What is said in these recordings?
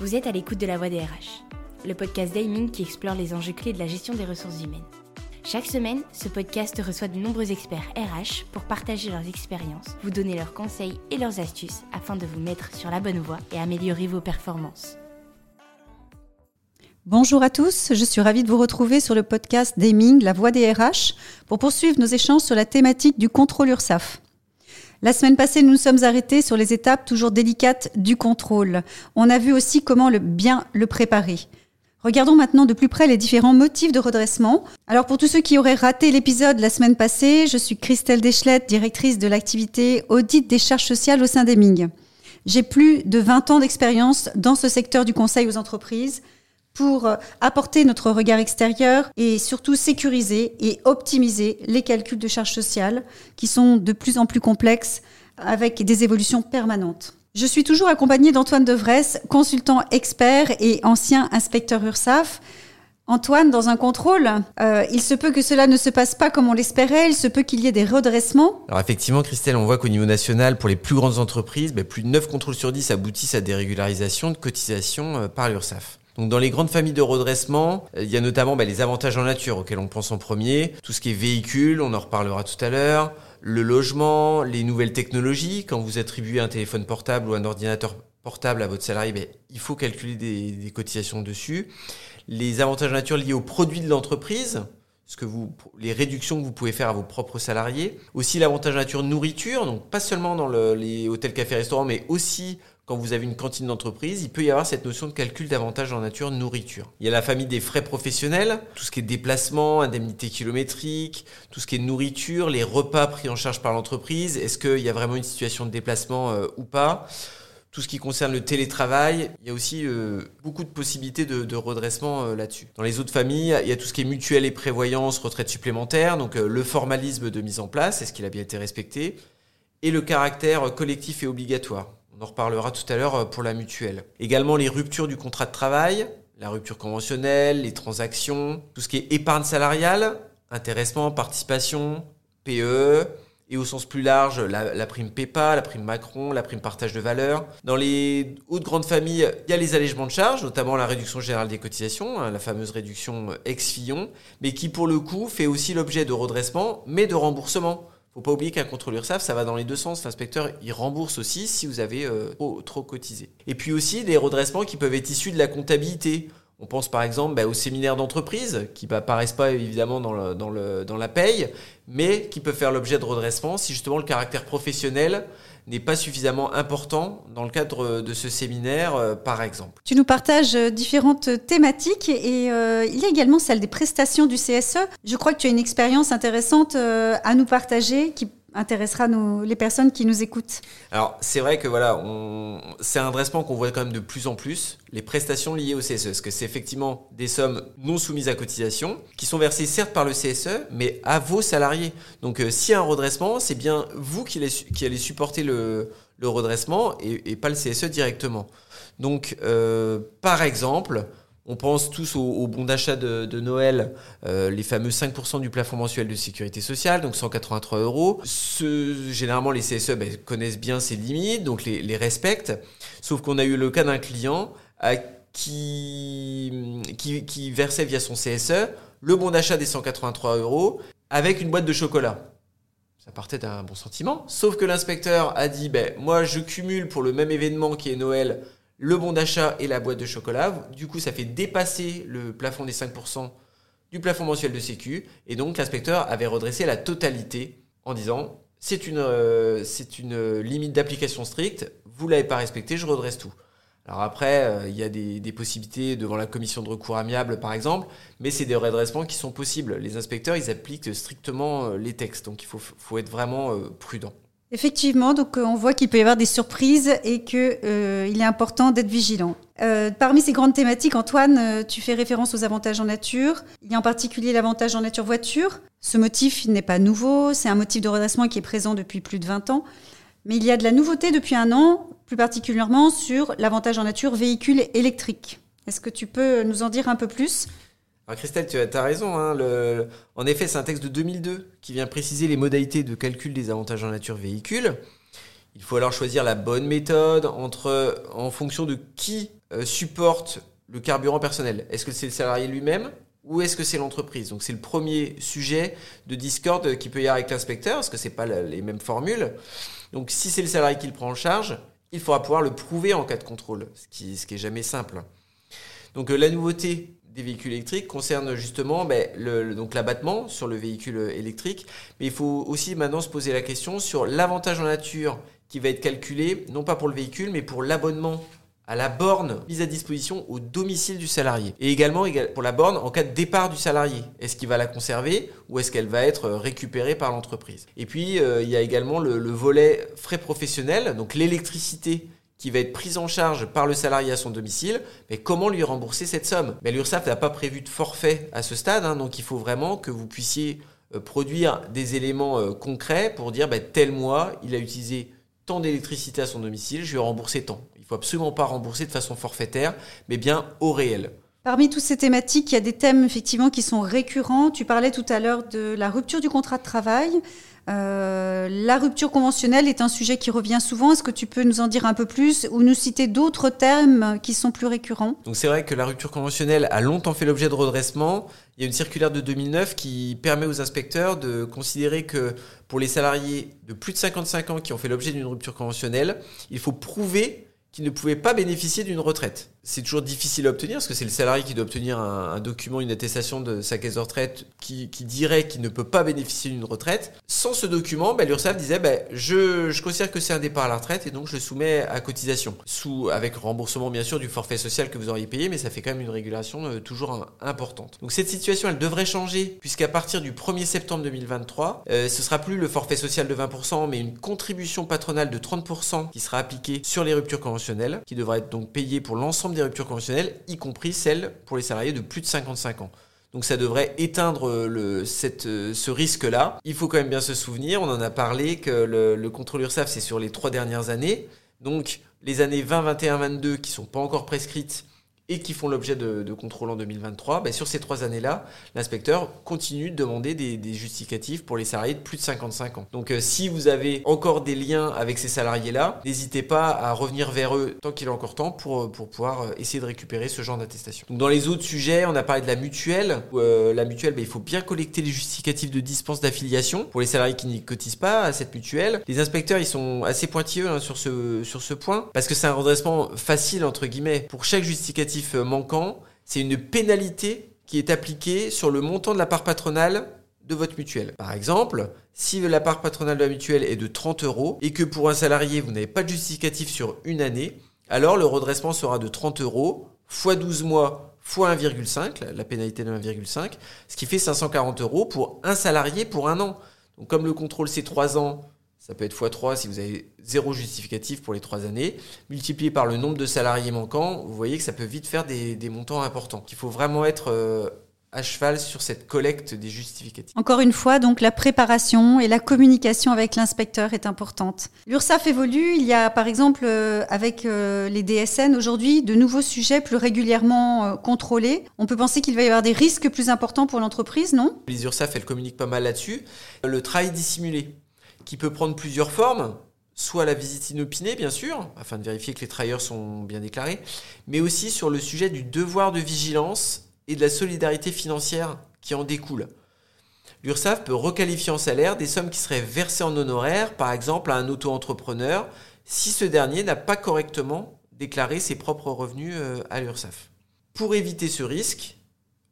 Vous êtes à l'écoute de la voix des RH, le podcast d'Aiming qui explore les enjeux clés de la gestion des ressources humaines. Chaque semaine, ce podcast reçoit de nombreux experts RH pour partager leurs expériences, vous donner leurs conseils et leurs astuces afin de vous mettre sur la bonne voie et améliorer vos performances. Bonjour à tous, je suis ravie de vous retrouver sur le podcast d'Aiming, la voix des RH, pour poursuivre nos échanges sur la thématique du contrôle URSAF. La semaine passée, nous nous sommes arrêtés sur les étapes toujours délicates du contrôle. On a vu aussi comment le bien le préparer. Regardons maintenant de plus près les différents motifs de redressement. Alors pour tous ceux qui auraient raté l'épisode la semaine passée, je suis Christelle Deschlette, directrice de l'activité audit des charges sociales au sein d'Eming. J'ai plus de 20 ans d'expérience dans ce secteur du conseil aux entreprises pour apporter notre regard extérieur et surtout sécuriser et optimiser les calculs de charges sociales qui sont de plus en plus complexes avec des évolutions permanentes. Je suis toujours accompagnée d'Antoine Devresse, consultant expert et ancien inspecteur URSAF. Antoine, dans un contrôle, euh, il se peut que cela ne se passe pas comme on l'espérait, il se peut qu'il y ait des redressements. Alors effectivement, Christelle, on voit qu'au niveau national, pour les plus grandes entreprises, ben, plus de 9 contrôles sur 10 aboutissent à des régularisations de cotisations euh, par l'URSSAF. Dans les grandes familles de redressement, euh, il y a notamment bah, les avantages en nature auxquels on pense en premier, tout ce qui est véhicule, on en reparlera tout à l'heure, le logement, les nouvelles technologies, quand vous attribuez un téléphone portable ou un ordinateur portable à votre salarié, bah, il faut calculer des, cotisations dessus. Les avantages en nature liés aux produits de l'entreprise, les réductions que vous pouvez faire à vos propres salariés. Aussi l'avantage nature nourriture, donc pas seulement dans le, les hôtels, cafés, restaurants, mais aussi quand vous avez une cantine d'entreprise, il peut y avoir cette notion de calcul d'avantage en nature nourriture. Il y a la famille des frais professionnels, tout ce qui est déplacement, indemnité kilométrique, tout ce qui est nourriture, les repas pris en charge par l'entreprise, est-ce qu'il y a vraiment une situation de déplacement euh, ou pas? Tout ce qui concerne le télétravail, il y a aussi euh, beaucoup de possibilités de, redressement euh, là-dessus. Dans les autres familles, il y a tout ce qui est mutuelle et prévoyance, retraite supplémentaire, donc le formalisme de mise en place, est-ce qu'il a bien été respecté, et le caractère collectif et obligatoire. On en reparlera tout à l'heure euh, pour la mutuelle. Également les ruptures du contrat de travail, la rupture conventionnelle, les transactions, tout ce qui est épargne salariale, intéressement, participation, PE, et au sens plus large, la, prime PEPA, la prime Macron, la prime partage de valeur. Dans les hautes grandes familles, il y a les allègements de charges, notamment la réduction générale des cotisations, hein, la fameuse réduction ex-Fillon, mais qui pour le coup fait aussi l'objet de redressement, mais de remboursement faut pas oublier qu'un contrôle URSAF, ça va dans les deux sens. L'inspecteur, il rembourse aussi si vous avez euh, trop, trop, cotisé. Et puis aussi des redressements qui peuvent être issus de la comptabilité. On pense par exemple bah, aux séminaires d'entreprise, qui n'apparaissent pas évidemment dans, la paye, mais qui peuvent faire l'objet de redressement si justement le caractère professionnel n'est pas suffisamment important dans le cadre de ce séminaire, euh, par exemple. Tu nous partages euh, différentes thématiques et euh, il y a également celle des prestations du CSE. Je crois que tu as une expérience intéressante à nous partager qui intéressera nos, les personnes qui nous écoutent. Alors c'est vrai que voilà, c'est un dressement qu'on voit quand même de plus en plus, les prestations liées au CSE, parce que c'est effectivement des sommes non soumises à cotisation, qui sont versées certes par le CSE, mais à vos salariés. Donc euh, s'il y a un redressement, c'est bien vous qui, allez supporter le, redressement et, et, pas le CSE directement. Donc euh, par exemple, on pense tous au, bon d'achat de, Noël, euh, les fameux 5% du plafond mensuel de sécurité sociale, donc 183 euros. Ce, généralement, les CSE ben, connaissent bien ces limites, donc les, respectent. Sauf qu'on a eu le cas d'un client qui, qui versait via son CSE le bon d'achat des 183 euros avec une boîte de chocolat. Ça partait d'un bon sentiment. Sauf que l'inspecteur a dit, ben, moi je cumule pour le même événement qui est Noël le bon d'achat et la boîte de chocolat. Du coup, ça fait dépasser le plafond des 5% du plafond mensuel de Sécu. Et donc, l'inspecteur avait redressé la totalité en disant c'est une, euh, limite d'application stricte, vous l'avez pas respecté, je redresse tout. Alors après, euh, il y a des, possibilités devant la commission de recours amiable, par exemple, mais c'est des redressements qui sont possibles. Les inspecteurs, ils appliquent strictement euh, les textes, donc il faut, faut être vraiment prudent. Effectivement, donc on voit qu'il peut y avoir des surprises et qu'il euh, est important d'être vigilant. Euh, parmi ces grandes thématiques, Antoine, euh, tu fais référence aux avantages en nature. Il y a en particulier l'avantage en nature voiture. Ce motif n'est pas nouveau, c'est un motif de redressement qui est présent depuis plus de 20 ans. Mais il y a de la nouveauté depuis un an, plus particulièrement sur l'avantage en nature véhicule électrique. Est-ce que tu peux nous en dire un peu plus? Alors Christelle, tu as, raison. Hein, en effet, c'est un texte de 2002 qui vient préciser les modalités de calcul des avantages en nature véhicule. Il faut alors choisir la bonne méthode entre, en fonction de qui euh, supporte le carburant personnel. Est-ce que c'est le salarié lui-même ou est-ce que c'est l'entreprise? Donc c'est le premier sujet de discorde qui peut y avoir avec l'inspecteur, parce que c'est pas les mêmes formules. Donc si c'est le salarié qui le prend en charge, il faudra pouvoir le prouver en cas de contrôle, ce qui, ce qui est jamais simple. Donc euh, la nouveauté des véhicules électriques concerne justement ben, donc l'abattement sur le véhicule électrique, mais il faut aussi maintenant se poser la question sur l'avantage en nature qui va être calculé, non pas pour le véhicule, mais pour l'abonnement à la borne mise à disposition au domicile du salarié. Et également pour la borne en cas de départ du salarié. Est-ce qu'il va la conserver ou est-ce qu'elle va être récupérée par l'entreprise? Et puis, euh, il y a également le, le volet frais professionnels, donc l'électricité qui va être prise en charge par le salarié à son domicile, mais comment lui rembourser cette somme? Mais l'URSSAF n'a pas prévu de forfait à ce stade, hein, donc il faut vraiment que vous puissiez euh, produire des éléments euh, concrets pour dire bah, tel mois, il a utilisé tant d'électricité à son domicile, je lui ai remboursé tant. Il faut absolument pas rembourser de façon forfaitaire, mais bien au réel. Parmi toutes ces thématiques, il y a des thèmes effectivement qui sont récurrents. Tu parlais tout à l'heure de la rupture du contrat de travail. Euh, la rupture conventionnelle est un sujet qui revient souvent. Est-ce que tu peux nous en dire un peu plus ou nous citer d'autres thèmes qui sont plus récurrents? Donc c'est vrai que la rupture conventionnelle a longtemps fait l'objet de redressement. Il y a une circulaire de 2009 qui permet aux inspecteurs de considérer que pour les salariés de plus de 55 ans qui ont fait l'objet d'une rupture conventionnelle, il faut prouver qu'ils ne pouvaient pas bénéficier d'une retraite c'est toujours difficile à obtenir parce que c'est le salarié qui doit obtenir un, document, une attestation de sa caisse de retraite qui, dirait qu'il ne peut pas bénéficier d'une retraite. Sans ce document, bah, l'URSSAF disait bah, je, considère que c'est un départ à la retraite et donc je le soumets à cotisation. Avec remboursement bien sûr du forfait social que vous auriez payé, mais ça fait quand même une régulation euh, toujours importante. Donc cette situation, elle devrait changer puisqu'à partir du 1er septembre 2023, euh, ce sera plus le forfait social de 20%, mais une contribution patronale de 30% qui sera appliquée sur les ruptures conventionnelles, qui devra être donc payée pour l'ensemble des ruptures conventionnelles, y compris celles pour les salariés de plus de 55 ans. Donc ça devrait éteindre le, cette, ce risque-là. Il faut quand même bien se souvenir, on en a parlé, que le, le contrôle c'est sur les trois dernières années. Donc les années 20, 21, 22 qui sont pas encore prescrites, et qui font l'objet de, de contrôles en 2023, ben sur ces trois années-là, l'inspecteur continue de demander des, justificatifs pour les salariés de plus de 55 ans. Donc euh, si vous avez encore des liens avec ces salariés-là, n'hésitez pas à revenir vers eux tant qu'il est encore temps pour, pour pouvoir euh, essayer de récupérer ce genre d'attestation. Dans les autres sujets, on a parlé de la mutuelle. Euh, la mutuelle, ben, il faut bien collecter les justificatifs de dispense d'affiliation pour les salariés qui n'y cotisent pas à cette mutuelle. Les inspecteurs, ils sont assez pointilleux hein, sur, ce, sur ce point parce que c'est un redressement facile, entre guillemets. Pour chaque justificatif manquant, c'est une pénalité qui est appliquée sur le montant de la part patronale de votre mutuelle. Par exemple, si la part patronale de la mutuelle est de 30 euros et que pour un salarié, vous n'avez pas de justificatif sur une année, alors le redressement sera de 30 euros fois 12 mois fois 1,5, la pénalité de 1,5, ce qui fait 540 euros pour un salarié pour un an. Donc comme le contrôle c'est 3 ans, ça peut être x3 si vous avez zéro justificatif pour les trois années. Multiplié par le nombre de salariés manquants, vous voyez que ça peut vite faire des, montants importants. Il faut vraiment être euh, à cheval sur cette collecte des justificatifs. Encore une fois, donc la préparation et la communication avec l'inspecteur est importante. L'URSSAF évolue. Il y a par exemple euh, avec euh, les DSN aujourd'hui de nouveaux sujets plus régulièrement contrôlés. On peut penser qu'il va y avoir des risques plus importants pour l'entreprise, non? Les URSSAF, elles communiquent pas mal là-dessus. Le travail dissimulé qui peut prendre plusieurs formes, soit la visite inopinée, bien sûr, afin de vérifier que les travailleurs sont bien déclarés, mais aussi sur le sujet du devoir de vigilance et de la solidarité financière qui en découle. L'URSSAF peut requalifier en salaire des sommes qui seraient versées en honoraires, par exemple à un auto-entrepreneur, si ce dernier n'a pas correctement déclaré ses propres revenus euh, à l'URSSAF. Pour éviter ce risque,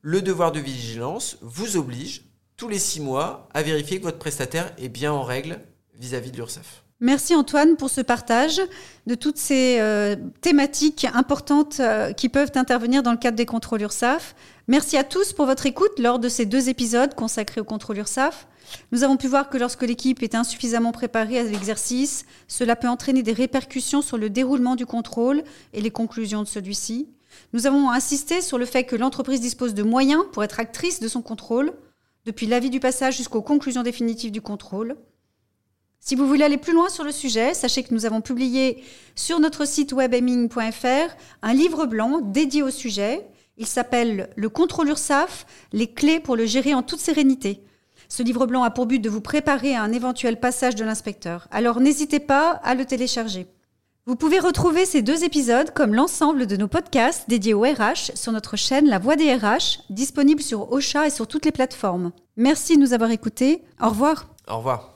le devoir de vigilance vous oblige tous les six mois à vérifier que votre prestataire est bien en règle vis-à-vis de l'URSSAF. Merci Antoine pour ce partage de toutes ces euh, thématiques importantes euh, qui peuvent intervenir dans le cadre des contrôles URSAF. Merci à tous pour votre écoute lors de ces deux épisodes consacrés au contrôle URSAF. Nous avons pu voir que lorsque l'équipe est insuffisamment préparée à l'exercice, cela peut entraîner des répercussions sur le déroulement du contrôle et les conclusions de celui-ci. Nous avons insisté sur le fait que l'entreprise dispose de moyens pour être actrice de son contrôle, depuis l'avis du passage jusqu'aux conclusions définitives du contrôle. Si vous voulez aller plus loin sur le sujet, sachez que nous avons publié sur notre site webeming.fr un livre blanc dédié au sujet. Il s'appelle Le contrôle URSAF, les clés pour le gérer en toute sérénité. Ce livre blanc a pour but de vous préparer à un éventuel passage de l'inspecteur. Alors n'hésitez pas à le télécharger. Vous pouvez retrouver ces deux épisodes comme l'ensemble de nos podcasts dédiés au RH sur notre chaîne La Voix des RH, disponible sur Ocha et sur toutes les plateformes. Merci de nous avoir écoutés. Au revoir. Au revoir.